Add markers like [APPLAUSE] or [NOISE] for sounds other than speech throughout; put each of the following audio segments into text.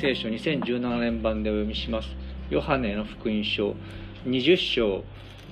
聖書2017年版でお読みします。ヨハネの福音書20章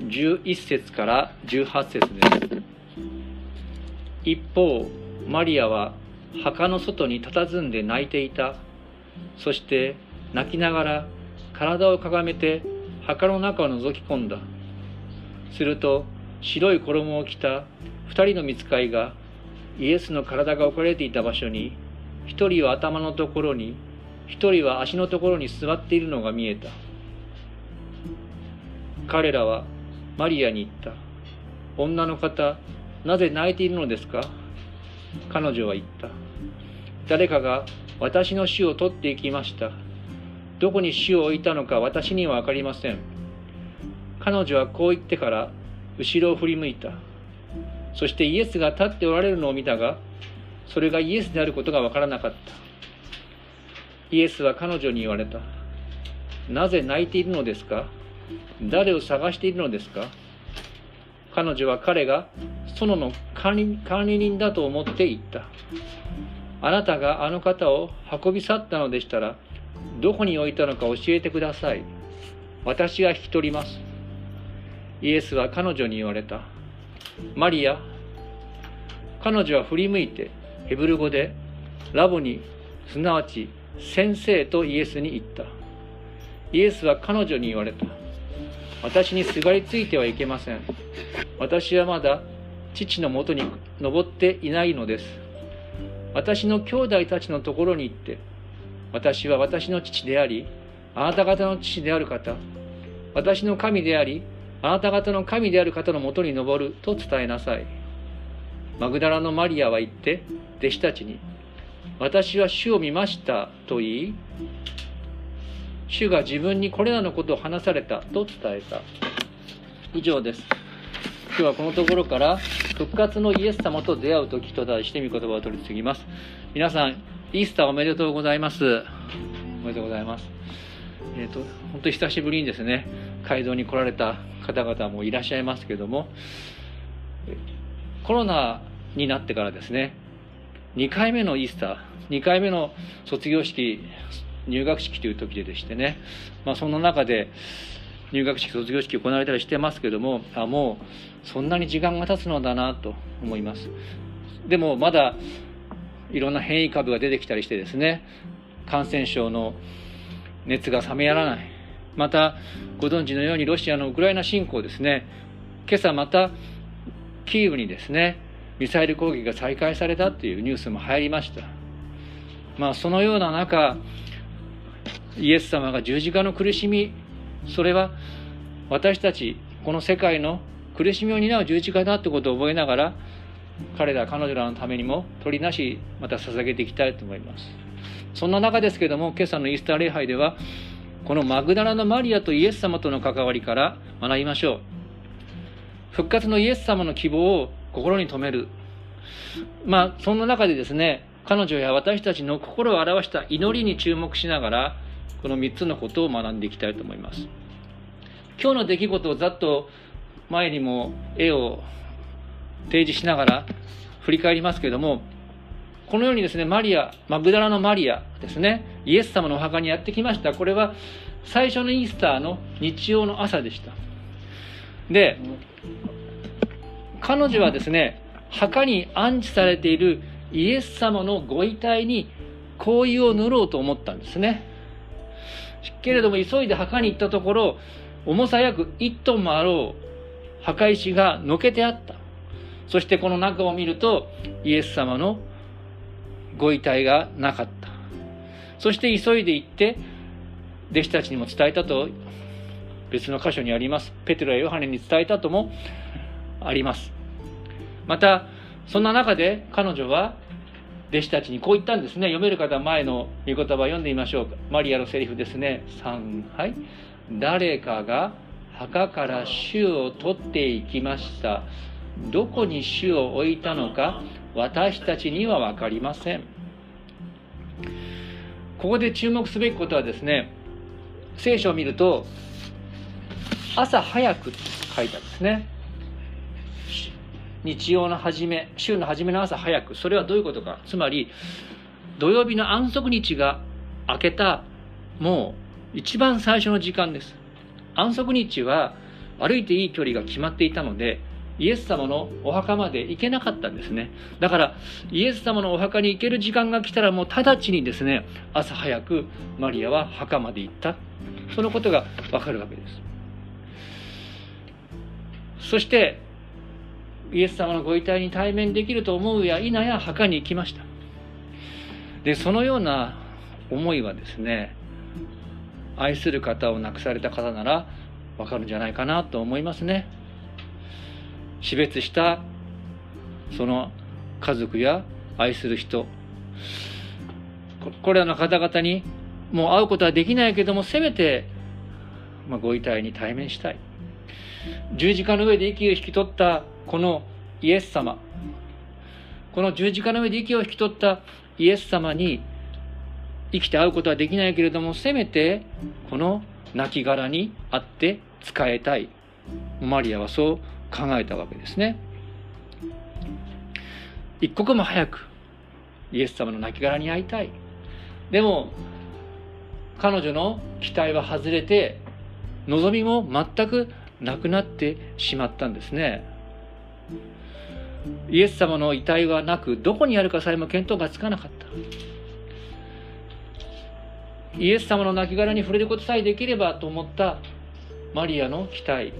11節から18節です。一方マリアは墓の外に佇んで泣いていた。そして泣きながら体をかがめて墓の中を覗き込んだ。すると白い衣を着た二人の見つかいがイエスの体が置かれていた場所に一人は頭のところに一人は足のところに座っているのが見えた。彼らはマリアに言った。女の方なぜ泣いているのですか？彼女は言った。誰かが私の死を取っていきました。どこに死を置いたのか私には分かりません。彼女はこう言ってから後ろを振り向いた。そしてイエスが立っておられるのを見たがそれがイエスであることが分からなかった。イエスは彼女に言われたなぜ泣いているのですか？誰を探しているのですか？彼女は彼が園の管理管理人だと思って言った。あなたがあの方を運び去ったのでしたら、どこに置いたのか教えてください。私が引き取ります。イエスは彼女に言われた。マリア。彼女は振り向いて、ヘブル語で、ラボに、すなわち先生とイエスに言った。イエスは彼女に言われた。私にすがりついてはいけません。私はまだ父のもとに登っていないのです。私の兄弟たちのところに行って、私は私の父であり、あなた方の父である方、私の神であり、あなた方の神である方のもとに登ると伝えなさい。マグダラのマリアは言って、弟子たちに、私は主を見ましたと言い、主が自分にこれらのことを話されたと伝えた。以上です。今日はこのところから復活のイエス様と出会う時と題して御言葉を取り次ぎます。皆さん、イースターおめでとうございます。おめでとうございます。えっ、ー、と、本当に久しぶりにですね、街道に来られた方々もいらっしゃいますけども、コロナになってからですね、2回目のイースター、2回目の卒業式、入学式という時ででしてね、まあ、その中で入学式卒業式行われたりしてますけどもあもうそんなに時間が経つのだなと思います。でもまだいろんな変異株が出てきたりしてですね感染症の熱が冷めやらない。またご存知のようにロシアのウクライナ侵攻ですね。今朝またキーウにですねミサイル攻撃が再開されたというニュースも入りました。まあそのような中イエス様が十字架の苦しみそれは私たちこの世界の苦しみを担う十字架だってことを覚えながら彼ら彼女らのためにも取りなしまた捧げていきたいと思います。そんな中ですけども今朝のイースター礼拝ではこのマグダラのマリアとイエス様との関わりから学びましょう。復活のイエス様の希望を心に留めるまあそんな中でですね彼女や私たちの心を表した祈りに注目しながらこの3つのことを学んでいきたいと思います。今日の出来事をざっと前にも絵を提示しながら振り返りますけれども、このようにですね、マリア、マグダラのマリアですね、イエス様のお墓にやってきました。これは最初のイースターの日曜の朝でした。で、彼女はですね、墓に安置されているイエス様のご遺体に香油を塗ろうと思ったんですね。けれども急いで墓に行ったところ重さ約1トンもあろう墓石がのけてあった。そしてこの中を見るとイエス様のご遺体がなかった。そして急いで行って弟子たちにも伝えたと別の箇所にあります。ペテロやヨハネに伝えたともあります。またそんな中で彼女は弟子たちにこう言ったんですね。読める方前の御言葉読んでみましょうか。マリアのセリフですね。3はい。誰かが墓から主を取っていきました。どこに主を置いたのか私たちには分かりません。ここで注目すべきことはですね聖書を見ると朝早く書いたんですね。日曜の初め週の初めの朝早くそれはどういうことか。つまり土曜日の安息日が明けたもう一番最初の時間です。安息日は歩いていい距離が決まっていたのでイエス様のお墓まで行けなかったんですね。だからイエス様のお墓に行ける時間が来たらもう直ちにですね朝早くマリアは墓まで行った。そのことがわかるわけです。そしてイエス様のご遺体に対面できると思うや否や墓に行きました。でそのような思いはですね愛する方を亡くされた方ならわかるんじゃないかなと思いますね。死別したその家族や愛する人これらの方々にもう会うことはできないけどもせめて、まあ、ご遺体に対面したい。十字架の上で息を引き取ったこのイエス様。この十字架の上で息を引き取ったイエス様に生きて会うことはできないけれどもせめてこの亡骸に会って仕えたい。マリアはそう考えたわけですね。一刻も早くイエス様の亡骸に会いたい。でも彼女の期待は外れて望みも全くなくなってしまったんですね。イエス様の遺体はなくどこにあるかさえも見当がつかなかった。イエス様の亡骸に触れることさえできればと思ったマリアの期待。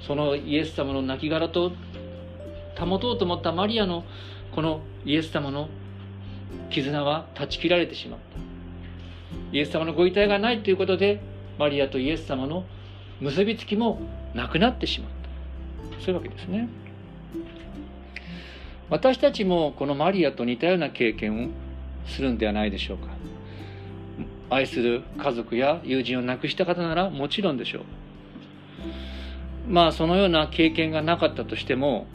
そのイエス様の亡骸と保とうと思ったマリアのこのイエス様の絆は断ち切られてしまった。イエス様のご遺体がないということでマリアとイエス様の結びつきもなくなってしまった。そういうわけですね。私たちもこのマリアと似たような経験をするんではないでしょうか。愛する家族や友人を亡くした方ならもちろんでしょう。まあそのような経験がなかったとしても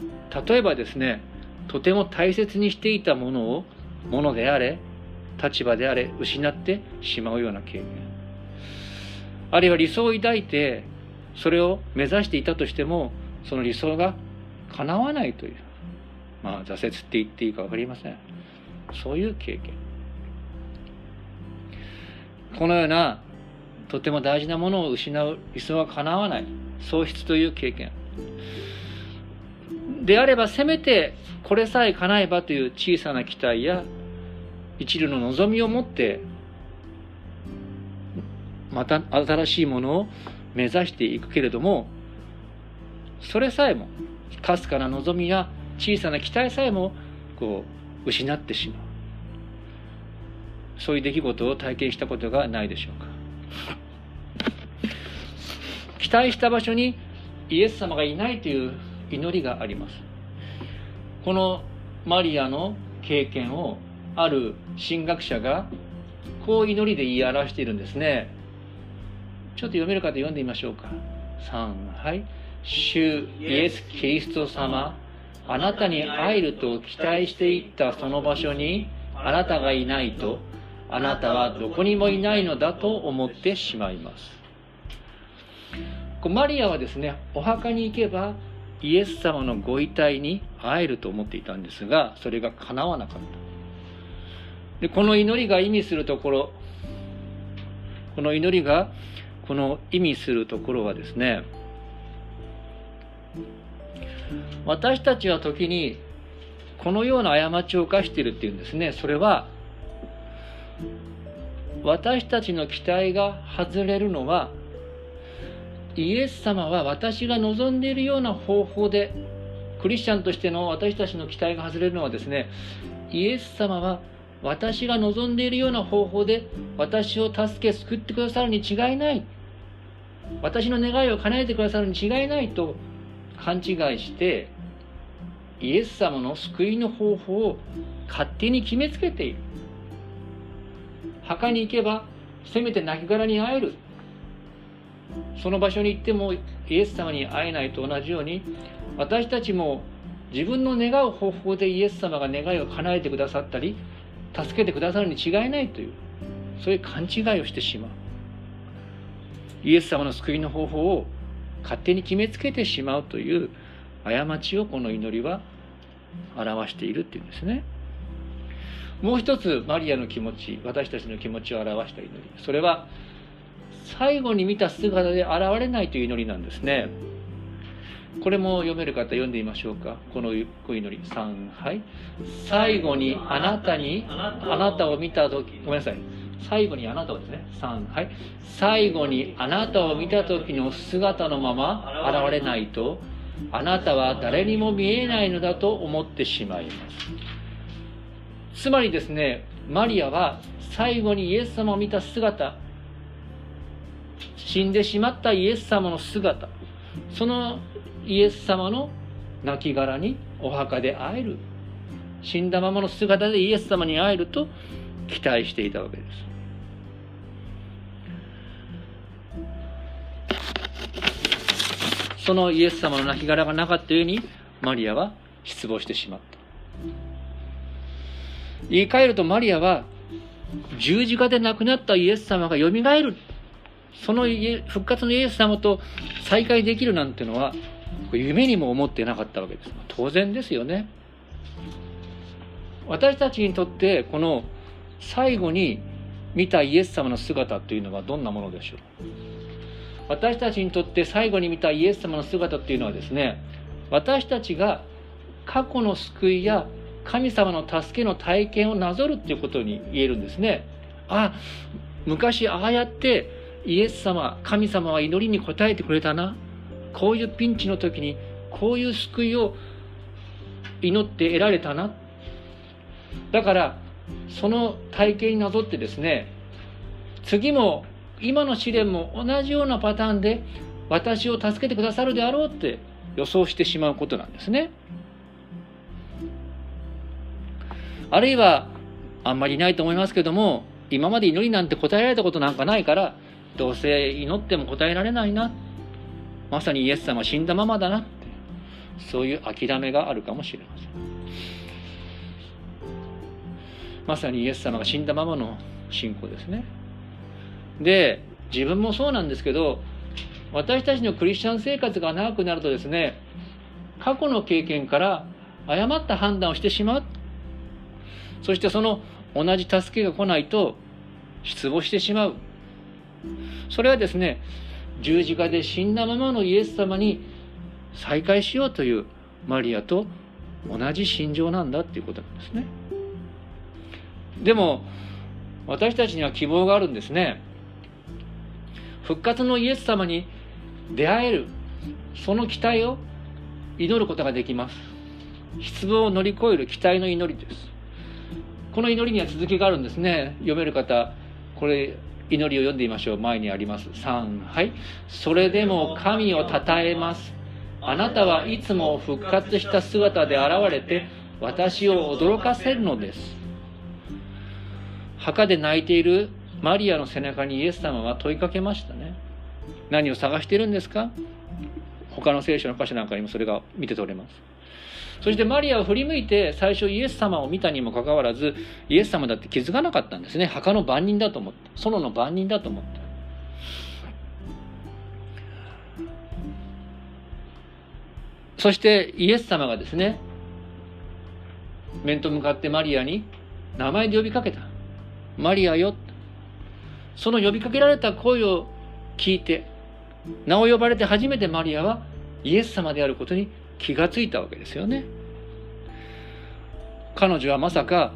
例えばですねとても大切にしていたものをものであれ立場であれ失ってしまうような経験。あるいは理想を抱いてそれを目指していたとしてもその理想が叶わないという。まあ挫折って言っていいか分かりません。そういう経験。このようなとても大事なものを失う理想が叶わない。喪失という経験。であればせめてこれさえ叶えばという小さな期待や一縷の望みを持ってまた新しいものを目指していくけれどもそれさえもかすかな望みや小さな期待さえもこう失ってしまう。そういう出来事を体験したことがないでしょうか。期待した場所にイエス様がいないという祈りがあります。このマリアの経験をある神学者がこう祈りで言い表しているんですね。ちょっと読める方読んでみましょうか。3はい。主イエス・キリスト様。あなたに会えると期待していったその場所にあなたがいないとあなたはどこにもいないのだと思ってしまいます。マリアはですねお墓に行けばイエス様のご遺体に会えると思っていたんですがそれが叶わなかった。でこの祈りが意味するところこの祈りがこの意味するところはですね私たちは時にこのような過ちを犯しているっていうんですね。それは私たちの期待が外れるのはイエス様は私が望んでいるような方法でクリスチャンとしての私たちの期待が外れるのはですねイエス様は私が望んでいるような方法で私を助け救ってくださるに違いない。私の願いを叶えてくださるに違いないと勘違いしてイエス様の救いの方法を勝手に決めつけている。墓に行けばせめて亡骸に会える。その場所に行ってもイエス様に会えないと同じように私たちも自分の願う方法でイエス様が願いを叶えてくださったり助けてくださるに違いないというそういう勘違いをしてしまう。イエス様の救いの方法を勝手に決めつけてしまうという過ちをこの祈りは表しているっていうんですね。もう一つマリアの気持ち私たちの気持ちを表した祈り。それは最後に見た姿で現れないという祈りなんですね。これも読める方読んでみましょうか。このお祈り。3はい最後にあなたにあなたを見た時ごめんなさい。最後にあなたをですね3はい。最後にあなたを見た時の姿のまま現れないとあなたは誰にも見えないのだと思ってしまいます。つまりですねマリアは最後にイエス様を見た姿死んでしまったイエス様の姿そのイエス様の亡骸にお墓で会える死んだままの姿でイエス様に会えると期待していたわけです。そのイエス様の亡骸がなかったようにマリアは失望してしまった。言い換えるとマリアは十字架で亡くなったイエス様がよみがえる。その復活のイエス様と再会できるなんてのは夢にも思ってなかったわけです。当然ですよね。私たちにとってこの最後に見たイエス様の姿というのはどんなものでしょう？私たちにとって最後に見たイエス様の姿っていうのはですね私たちが過去の救いや神様の助けの体験をなぞるっていうことに言えるんですね。あ昔ああやってイエス様神様は祈りに応えてくれたな。こういうピンチの時にこういう救いを祈って得られたな。だからその体験になぞってですね次も今の試練も同じようなパターンで私を助けてくださるであろうって予想してしまうことなんですね。あるいはあんまりいないと思いますけども今まで祈りなんて答えられたことなんかないからどうせ祈っても答えられないな。まさにイエス様死んだままだなってそういう諦めがあるかもしれません。まさにイエス様が死んだままの信仰ですね。で自分もそうなんですけど私たちのクリスチャン生活が長くなるとですね過去の経験から誤った判断をしてしまう。そしてその同じ助けが来ないと失望してしまう。それはですね十字架で死んだままのイエス様に再会しようというマリアと同じ心情なんだっていうことなんですね。でも私たちには希望があるんですね。復活のイエス様に出会えるその期待を祈ることができます。失望を乗り越える期待の祈りです。この祈りには続きがあるんですね。読める方これ祈りを読んでみましょう。前にあります。3はい。それでも神をたたえます。あなたはいつも復活した姿で現れて私を驚かせるのです。墓で泣いているマリアの背中にイエス様は問いかけましたね。何を探してるんですか？他の聖書の箇所なんかにもそれが見て取れます。そしてマリアを振り向いて最初イエス様を見たにもかかわらずイエス様だって気づかなかったんですね。墓の番人だと思って。園の番人だと思って。そしてイエス様がですね面と向かってマリアに名前で呼びかけた。マリアよその呼びかけられた声を聞いて名を呼ばれて初めてマリアはイエス様であることに気がついたわけですよね。彼女はまさか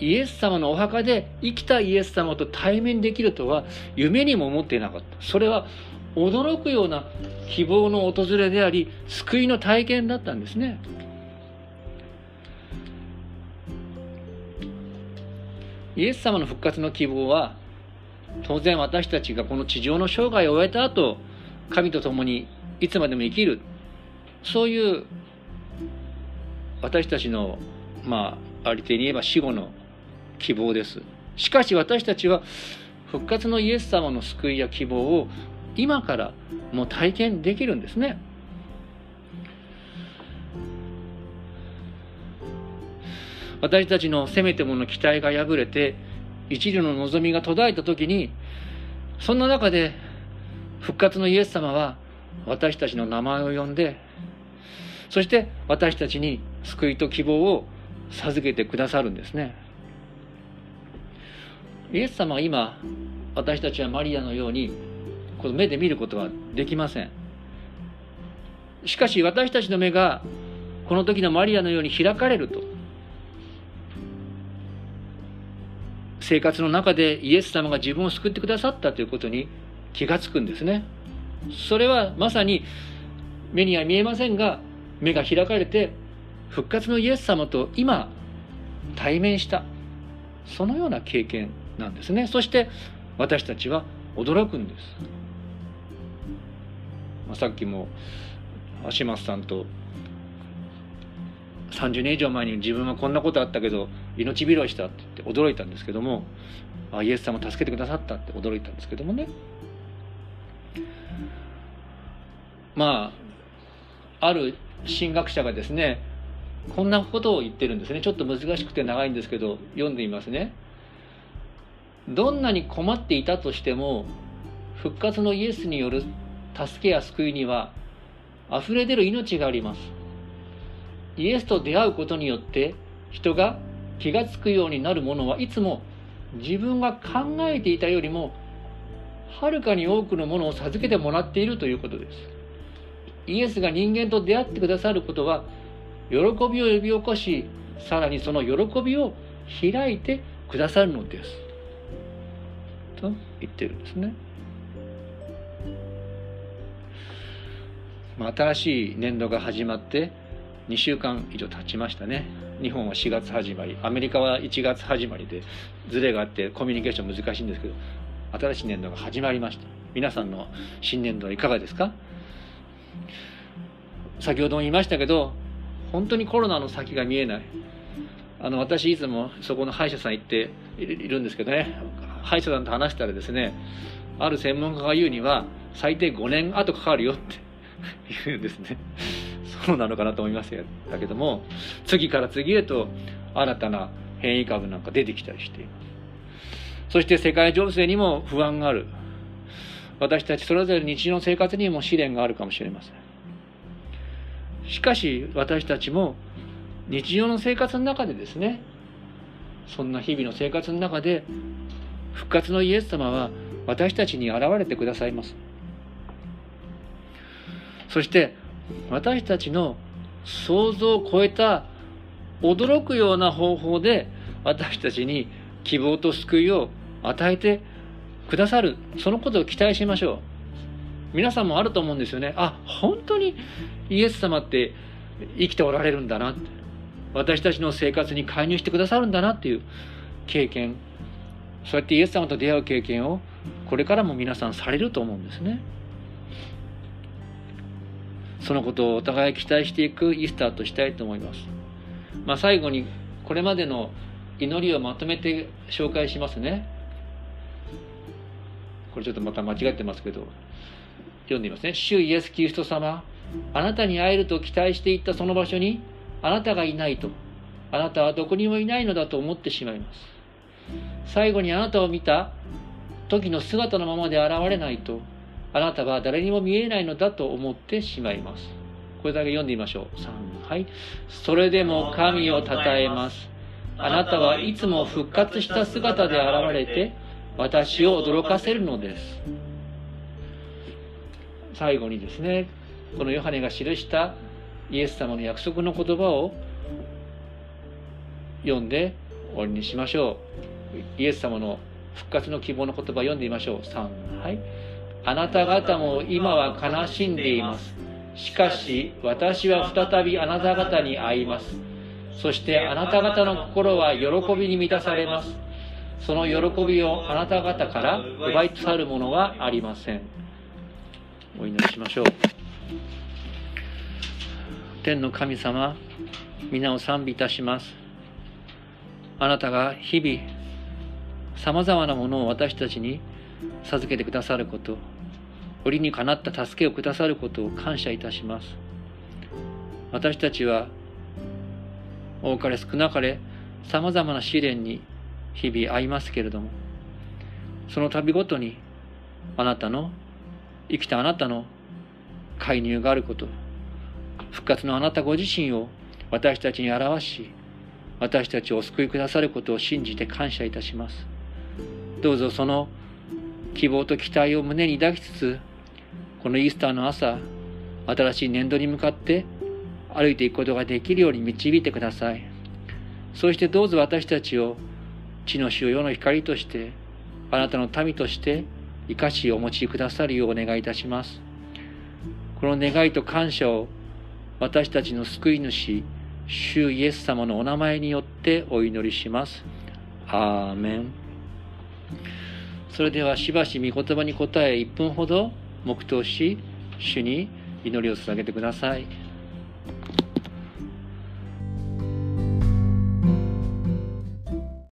イエス様のお墓で生きたイエス様と対面できるとは夢にも思っていなかった。それは驚くような希望の訪れであり救いの体験だったんですね。イエス様の復活の希望は当然私たちがこの地上の生涯を終えた後神と共にいつまでも生きる。そういう私たちのまあありていに言えば死後の希望です。しかし私たちは復活のイエス様の救いや希望を今からもう体験できるんですね。私たちのせめてもの期待が破れて一縷の望みが途絶えた時にそんな中で復活のイエス様は私たちの名前を呼んでそして私たちに救いと希望を授けてくださるんですね。イエス様は今私たちはマリアのようにこの目で見ることはできません。しかし私たちの目がこの時のマリアのように開かれると。生活の中でイエス様が自分を救ってくださったということに気がつくんですね。それはまさに目には見えませんが目が開かれて復活のイエス様と今対面したそのような経験なんですね。そして私たちは驚くんです、まあ、さっきも足松さんと30年以上前に自分はこんなことあったけど命拾いしたって言って驚いたんですけどもあイエス様助けてくださったって驚いたんですけどもね。まあある神学者がですねこんなことを言ってるんですね。ちょっと難しくて長いんですけど読んでみますね。どんなに困っていたとしても復活のイエスによる助けや救いには溢れ出る命があります。イエスと出会うことによって人が気がつくようになるものはいつも自分が考えていたよりもはるかに多くのものを授けてもらっているということです。イエスが人間と出会ってくださることは喜びを呼び起こしさらにその喜びを開いてくださるのです。と言ってるんですね、まあ、新しい年度が始まって2週間以上経ちましたね。日本は4月始まりアメリカは1月始まりでズレがあってコミュニケーション難しいんですけど新しい年度が始まりました。皆さんの新年度はいかがですか？先ほども言いましたけど本当にコロナの先が見えない。あの私いつもそこの歯医者さん行っているんですけどね。歯医者さんと話したらですねある専門家が言うには最低5年後かかるよって [LAUGHS] 言うんですね。そうなのかなと思いますだけども次から次へと新たな変異株なんか出てきたりしていますそして世界情勢にも不安がある。私たちそれぞれ日常の生活にも試練があるかもしれません。しかし私たちも日常の生活の中でですねそんな日々の生活の中で復活のイエス様は私たちに現れてくださいます。そして私たちの想像を超えた驚くような方法で私たちに希望と救いを与えてくださる。そのことを期待しましょう。皆さんもあると思うんですよね。あ本当にイエス様って生きておられるんだな。って私たちの生活に介入してくださるんだなっていう経験。そうやってイエス様と出会う経験をこれからも皆さんされると思うんですね。そのことをお互い期待していくイースターとしたいと思います、まあ、最後にこれまでの祈りをまとめて紹介しますね。これちょっとまた間違ってますけど。読んでみますね。主イエス・キリスト様あなたに会えると期待していったその場所にあなたがいないと。あなたはどこにもいないのだと思ってしまいます。最後にあなたを見た時の姿のままで現れないと。あなたは誰にも見えないのだと思ってしまいます。これだけ読んでみましょう。3はい。それでも神をたたえます。あなたはいつも復活した姿で現れて私を驚かせるのです。最後にですねこのヨハネが記したイエス様の約束の言葉を読んで終わりにしましょう。イエス様の復活の希望の言葉を読んでみましょう。3はい。あなた方も今は悲しんでいます。しかし私は再びあなた方に会います。そしてあなた方の心は喜びに満たされます。その喜びをあなた方から奪い去るものはありません。お祈りしましょう。天の神様皆を賛美いたします。あなたが日々さまざまなものを私たちに授けてくださること。折にかなった助けをくださることを感謝いたします。私たちは多かれ少なかれさまざまな試練に日々会いますけれどもその度ごとにあなたの生きたあなたの介入があること復活のあなたご自身を私たちに表し私たちをお救いくださることを信じて感謝いたします。どうぞその希望と期待を胸に抱きつつこのイースターの朝新しい年度に向かって歩いていくことができるように導いてください。そしてどうぞ私たちを地の主を世の光としてあなたの民として生かしお持ちくださるようお願いいたします。この願いと感謝を私たちの救い主主イエス様のお名前によってお祈りします。アーメン。それではしばし御言葉に答え1分ほど黙祷し主に祈りを捧げてください。